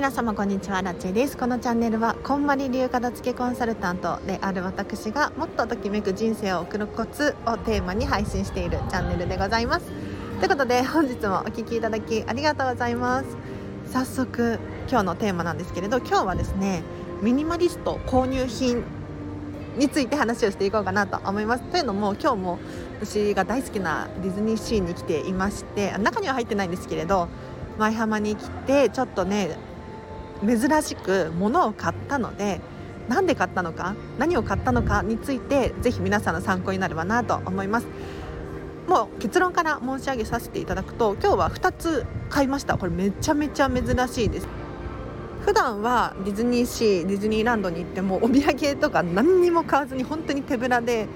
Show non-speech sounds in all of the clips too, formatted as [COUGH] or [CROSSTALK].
皆様こんにちは。ラチェです。このチャンネルはこんまり流片付けコンサルタントである私がもっとときめく人生を送るコツをテーマに配信しているチャンネルでございます。ということで本日もお聴きいただきありがとうございます。早速今日のテーマなんですけれど今日はですねミニマリスト購入品について話をしていこうかなと思います。というのも今日も私が大好きなディズニーシーに来ていまして中には入ってないんですけれど舞浜に来てちょっとね珍しく物を買ったので何で買ったのか何を買ったのかについてぜひ皆さんの参考になればなと思います。もう結論から申し上げさせていただくと今日は2つ買いました。これめちゃめちゃ珍しいです。普段はディズニーシーディズニーランドに行ってもお土産とか何にも買わずに本当に手ぶらで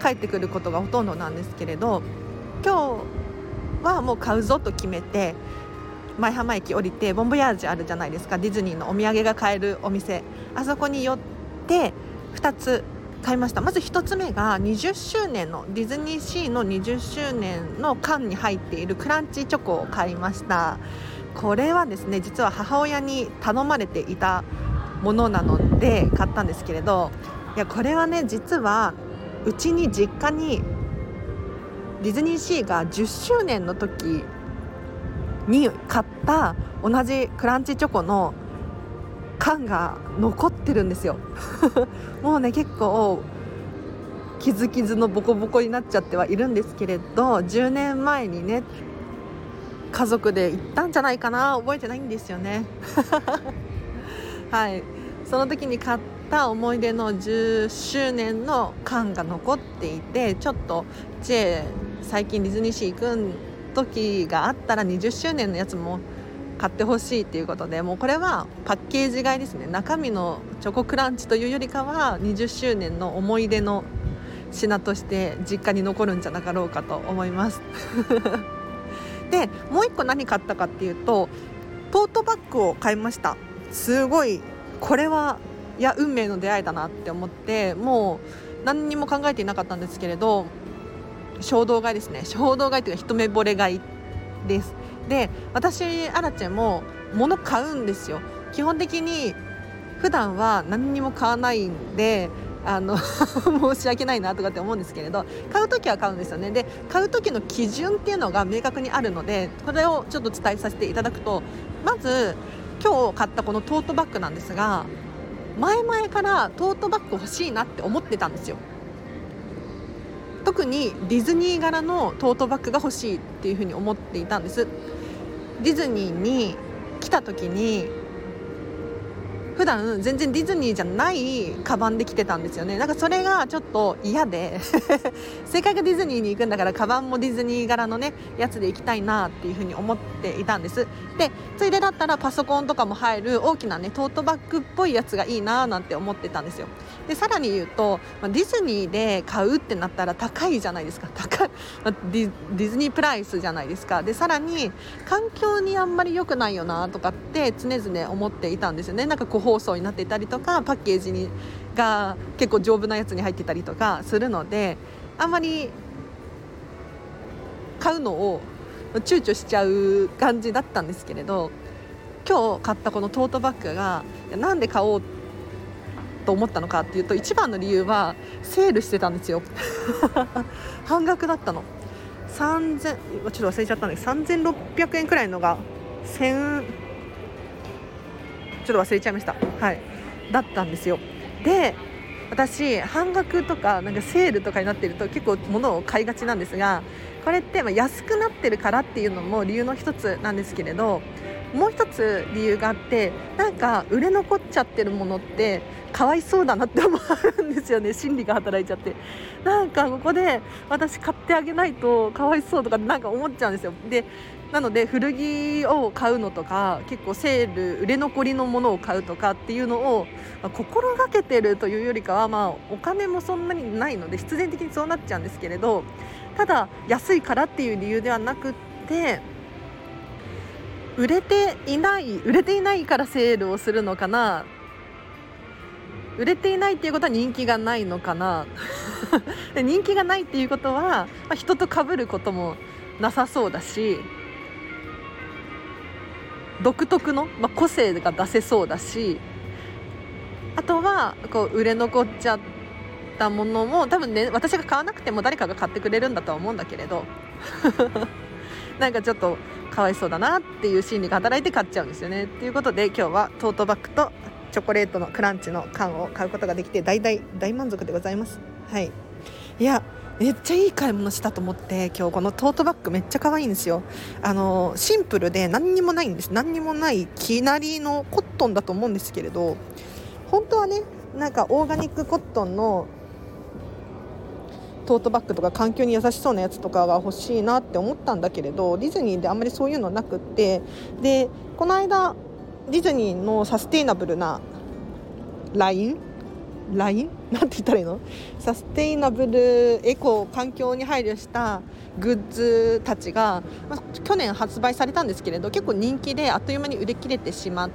帰ってくることがほとんどなんですけれど今日はもう買うぞと決めて舞浜駅降りてボンボヤージあるじゃないですか。ディズニーのお土産が買えるお店。あそこに寄って2つ買いました。まず1つ目が20周年のディズニーシーの20周年の缶に入っているクランチチョコを買いました。これはですね実は母親に頼まれていたものなので買ったんですけれどいやこれはね実はうちに実家にディズニーシーが10周年の時に買った同じクランチチョコの缶が残ってるんですよ。[LAUGHS] もうね結構傷傷のボコボコになっちゃってはいるんですけれど10年前にね家族で行ったんじゃないかな。覚えてないんですよね。[LAUGHS] はい。その時に買った思い出の10周年の缶が残っていてちょっと J 最近ディズニーシー行くん時があったら20周年のやつも買ってほしいっていうことでもうこれはパッケージ買いですね。中身のチョコクランチというよりかは20周年の思い出の品として実家に残るんじゃなかろうかと思います。[LAUGHS] でもう1個何買ったかっていうとトートバッグを買いました。すごいこれはいや運命の出会いだなって思ってもう何にも考えていなかったんですけれど衝動買いですね。衝動買いというか一目惚れ買いです。で私アラチェも物買うんですよ。基本的に普段は何にも買わないんであの [LAUGHS] 申し訳ないなとかって思うんですけれど買う時は買うんですよね。で買う時の基準っていうのが明確にあるのでこれをちょっと伝えさせていただくとまず今日買ったこのトートバッグなんですが前々からトートバッグ欲しいなって思ってたんですよ。特にディズニー柄のトートバッグが欲しいっていうふうに思っていたんです。ディズニーに来た時に普段全然ディズニーじゃないカバンで来てたんですよね。なんかそれがちょっと嫌で。[LAUGHS] せっかくディズニーに行くんだからカバンもディズニー柄のねやつで行きたいなっていうふうに思っていたんです。でついでだったらパソコンとかも入る大きなねトートバッグっぽいやつがいいななんて思ってたんですよ。でさらに言うと、まあディズニーで買うってなったら高いじゃないですか。高い、まディディズニープライスじゃないですか。でさらに環境にあんまり良くないよなとかって常々思っていたんですよね。なんか個包装になっていたりとかパッケージにが結構丈夫なやつに入ってたりとかするのであんまり買うのを躊躇しちゃう感じだったんですけれど今日買ったこのトートバッグがなんで買おうと思ったのかっていうと一番の理由はセールしてたんですよ。[LAUGHS] 半額だったの。3000ちょっと忘れちゃったんで3600円くらいのが1000ちょっと忘れちゃいました。はい。だったんですよ。で私半額とかなんかセールとかになってると結構物を買いがちなんですがこれってま安くなってるからっていうのも理由の一つなんですけれどもう一つ理由があってなんか売れ残っちゃってるものってかわいそうだなって思うんですよね。心理が働いちゃって。なんかここで私買ってあげないとかわいそうとかなんか思っちゃうんですよ。でなので古着を買うのとか結構セール売れ残りのものを買うとかっていうのを、まあ、心がけてるというよりかは、まあ、お金もそんなにないので必然的にそうなっちゃうんですけれどただ安いからっていう理由ではなくって売れていない売れていないからセールをするのかな売れていないっていうことは人気がないのかな [LAUGHS] 人気がないっていうことは、まあ、人と被ることもなさそうだし独特の、まあ、個性が出せそうだしあとはこう売れ残っちゃったものも多分ね私が買わなくても誰かが買ってくれるんだとは思うんだけれど [LAUGHS] なんかちょっとかわいそうだなっていう心理が働いて買っちゃうんですよね。ということで今日はトートバッグとチョコレートのクランチの缶を買うことができて大大大満足でございます。はいいやめっちゃいい買い物したと思って今日このトートバッグめっちゃ可愛いんですよ。あのシンプルで何にもないんです。何にもないきなりのコットンだと思うんですけれど本当はねなんかオーガニックコットンのトートバッグとか環境に優しそうなやつとかが欲しいなって思ったんだけれどディズニーであんまりそういうのなくってでこの間ディズニーのサステイナブルなラインライン？[LAUGHS] なんて言ったらいいの？サステイナブルエコー環境に配慮したグッズたちが、まあ、去年発売されたんですけれど結構人気であっという間に売り切れてしまっ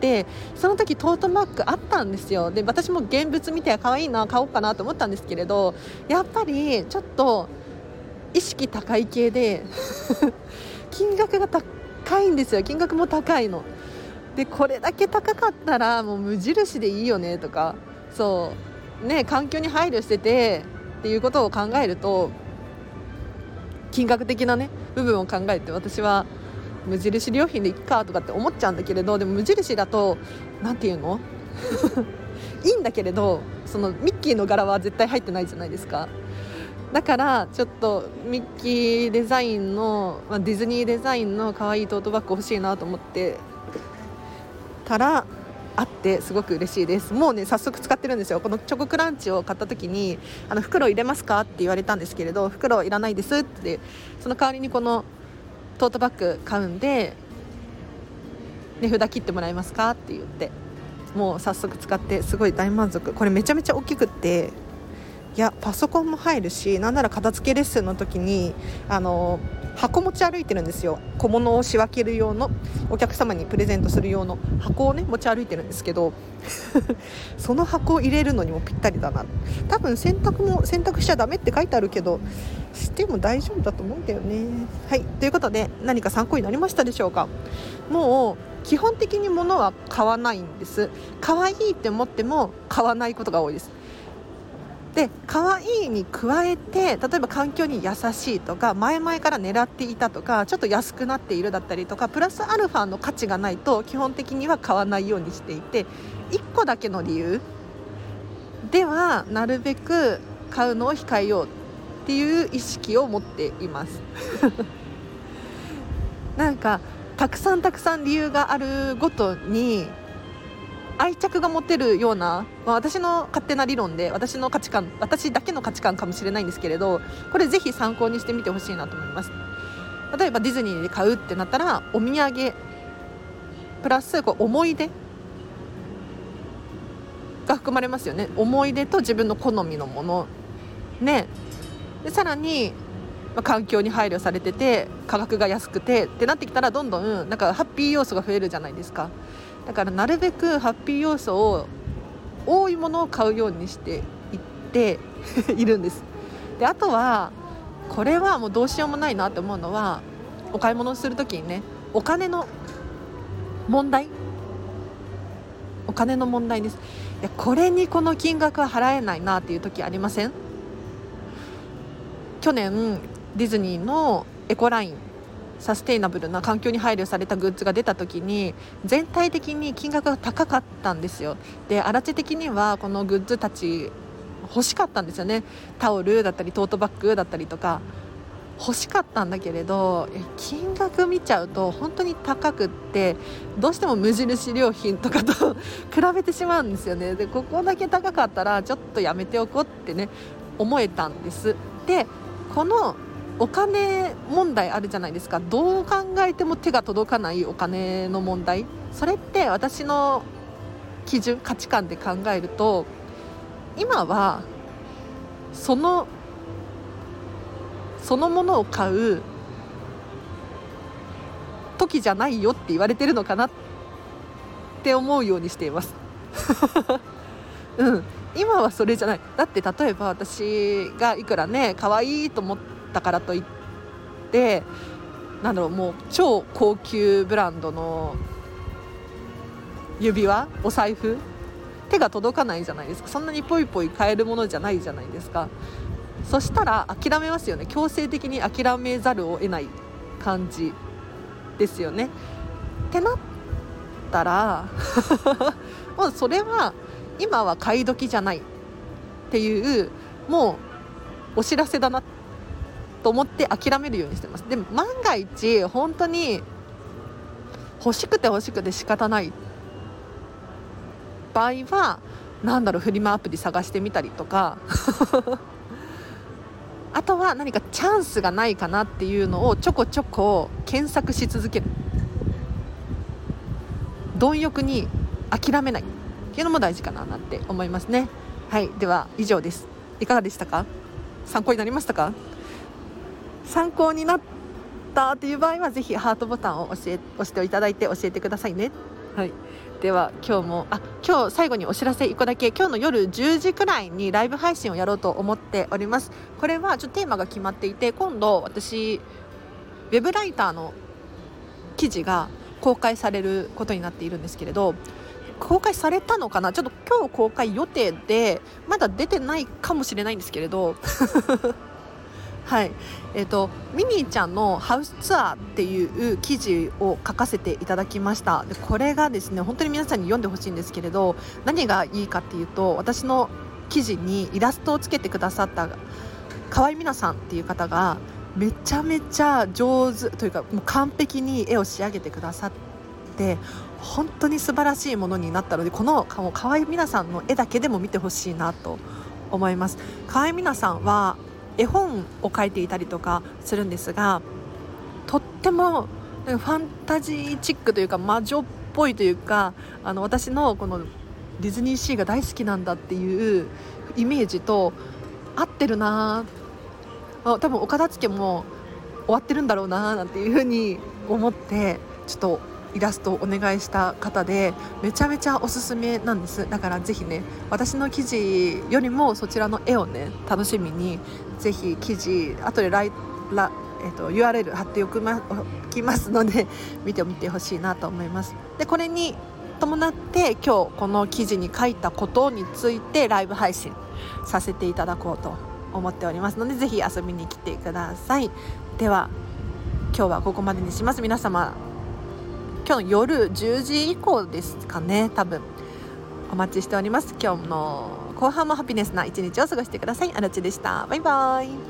てその時トートバッグあったんですよ。で私も現物見て可愛いな買おうかなと思ったんですけれどやっぱりちょっと意識高い系で [LAUGHS] 金額が高いんですよ。金額も高いの。でこれだけ高かったらもう無印でいいよねとか。そうね環境に配慮しててっていうことを考えると金額的なね部分を考えて私は無印良品でいっかとかって思っちゃうんだけれどでも無印だと何て言うの？[LAUGHS] いいんだけれどそのミッキーの柄は絶対入ってないじゃないですか。だからちょっとミッキーデザインの、まあ、ディズニーデザインの可愛いトートバッグ欲しいなと思ってたらあってすごく嬉しいです。もうね早速使ってるんですよ。このチョコクランチを買った時にあの袋入れますか？って言われたんですけれど袋いらないですってその代わりにこのトートバッグ買うんで値札切ってもらえますか？って言ってもう早速使ってすごい大満足。これめちゃめちゃ大きくっていやパソコンも入るしなんなら片付けレッスンの時にあの箱持ち歩いてるんですよ。小物を仕分ける用のお客様にプレゼントする用の箱をね持ち歩いてるんですけど [LAUGHS] その箱を入れるのにもぴったりだな。多分洗濯も洗濯しちゃダメって書いてあるけどしても大丈夫だと思うんだよね。はい。ということで何か参考になりましたでしょうか？もう基本的に物は買わないんです。可愛いって思っても買わないことが多いです。で可愛いに加えて例えば環境に優しいとか前々から狙っていたとかちょっと安くなっているだったりとかプラスアルファの価値がないと基本的には買わないようにしていて1個だけの理由ではなるべく買うのを控えようっていう意識を持っています。[LAUGHS] なんかたくさんたくさん理由があるごとに愛着が持てるような、まあ、私の勝手な理論で私の価値観私だけの価値観かもしれないんですけれどこれぜひ参考にしてみてほしいなと思います。例えばディズニーで買うってなったらお土産プラスこう思い出が含まれますよね。思い出と自分の好みのもの。ね。でさらに、まあ、環境に配慮されてて価格が安くてってなってきたらどんどんなんかハッピー要素が増えるじゃないですか。だからなるべくハッピー要素を多いものを買うようにしていって [LAUGHS] いるんです。であとはこれはもうどうしようもないなって思うのはお買い物する時にねお金の問題お金の問題です。いやこれにこの金額は払えないなっていう時ありません？去年ディズニーのエコラインサステイナブルな環境に配慮されたグッズが出た時に全体的に金額が高かったんですよ。で荒地的にはこのグッズたち欲しかったんですよね。タオルだったりトートバッグだったりとか。欲しかったんだけれど金額見ちゃうと本当に高くってどうしても無印良品とかと [LAUGHS] 比べてしまうんですよね。でここだけ高かったらちょっとやめておこうってね思えたんです。でこのお金問題あるじゃないですか。どう考えても手が届かないお金の問題。それって私の基準価値観で考えると今はそのそのものを買う時じゃないよって言われてるのかなって思うようにしています。[LAUGHS] うん。今はそれじゃない。だって例えば私がいくらね可愛いと思ってったからといってなんだろうもう超高級ブランドの指輪お財布手が届かないじゃないですか。そんなにポイポイ買えるものじゃないじゃないですか。そしたら諦めますよね。強制的に諦めざるを得ない感じですよね。ってなったら [LAUGHS] もうそれは今は買い時じゃないっていうもうお知らせだなってと思って諦めるようにしてます。でも万が一本当に欲しくて欲しくて仕方ない場合は何だろうフリマアプリ探してみたりとか。[LAUGHS] あとは何かチャンスがないかなっていうのをちょこちょこ検索し続ける。貪欲に諦めない。っていうのも大事かななんて思いますね。はいでは以上です。いかがでしたか？参考になりましたか？参考になったという場合はぜひハートボタンを押え押していただいて教えてくださいね。はい。では今日もあ今日最後にお知らせ1個だけ今日の夜10時くらいにライブ配信をやろうと思っております。これはちょっとテーマが決まっていて今度私ウェブライターの記事が公開されることになっているんですけれど公開されたのかな？ちょっと今日公開予定でまだ出てないかもしれないんですけれど。はい。えーと、ミニーちゃんのハウスツアーっていう記事を書かせていただきました。でこれがですね本当に皆さんに読んでほしいんですけれど何がいいかっていうと私の記事にイラストをつけてくださった河合美奈さんっていう方がめちゃめちゃ上手というかもう完璧に絵を仕上げてくださって本当に素晴らしいものになったのでこの河合美奈さんの絵だけでも見てほしいなと思います。河合美奈さんは絵本を書いていたりとかするんですがとってもファンタジーチックというか魔女っぽいというかあの私のこのディズニーシーが大好きなんだっていうイメージと合ってるなあ多分お片付けも終わってるんだろうななんていうふうに思ってちょっとイラストをお願いした方でめちゃめちゃおすすめなんです。だからぜひね私の記事よりもそちらの絵をね楽しみにぜひ記事後でライラ、えーと、URL 貼っておきまきますので [LAUGHS] 見てみてほしいなと思います。でこれに伴って今日この記事に書いたことについてライブ配信させていただこうと思っております。のでぜひ遊びに来てください。では今日はここまでにします。皆様今日の夜10時以降ですかね多分。お待ちしております。今日の後半もハピネスな一日を過ごしてください。あらちでした。バイバイ。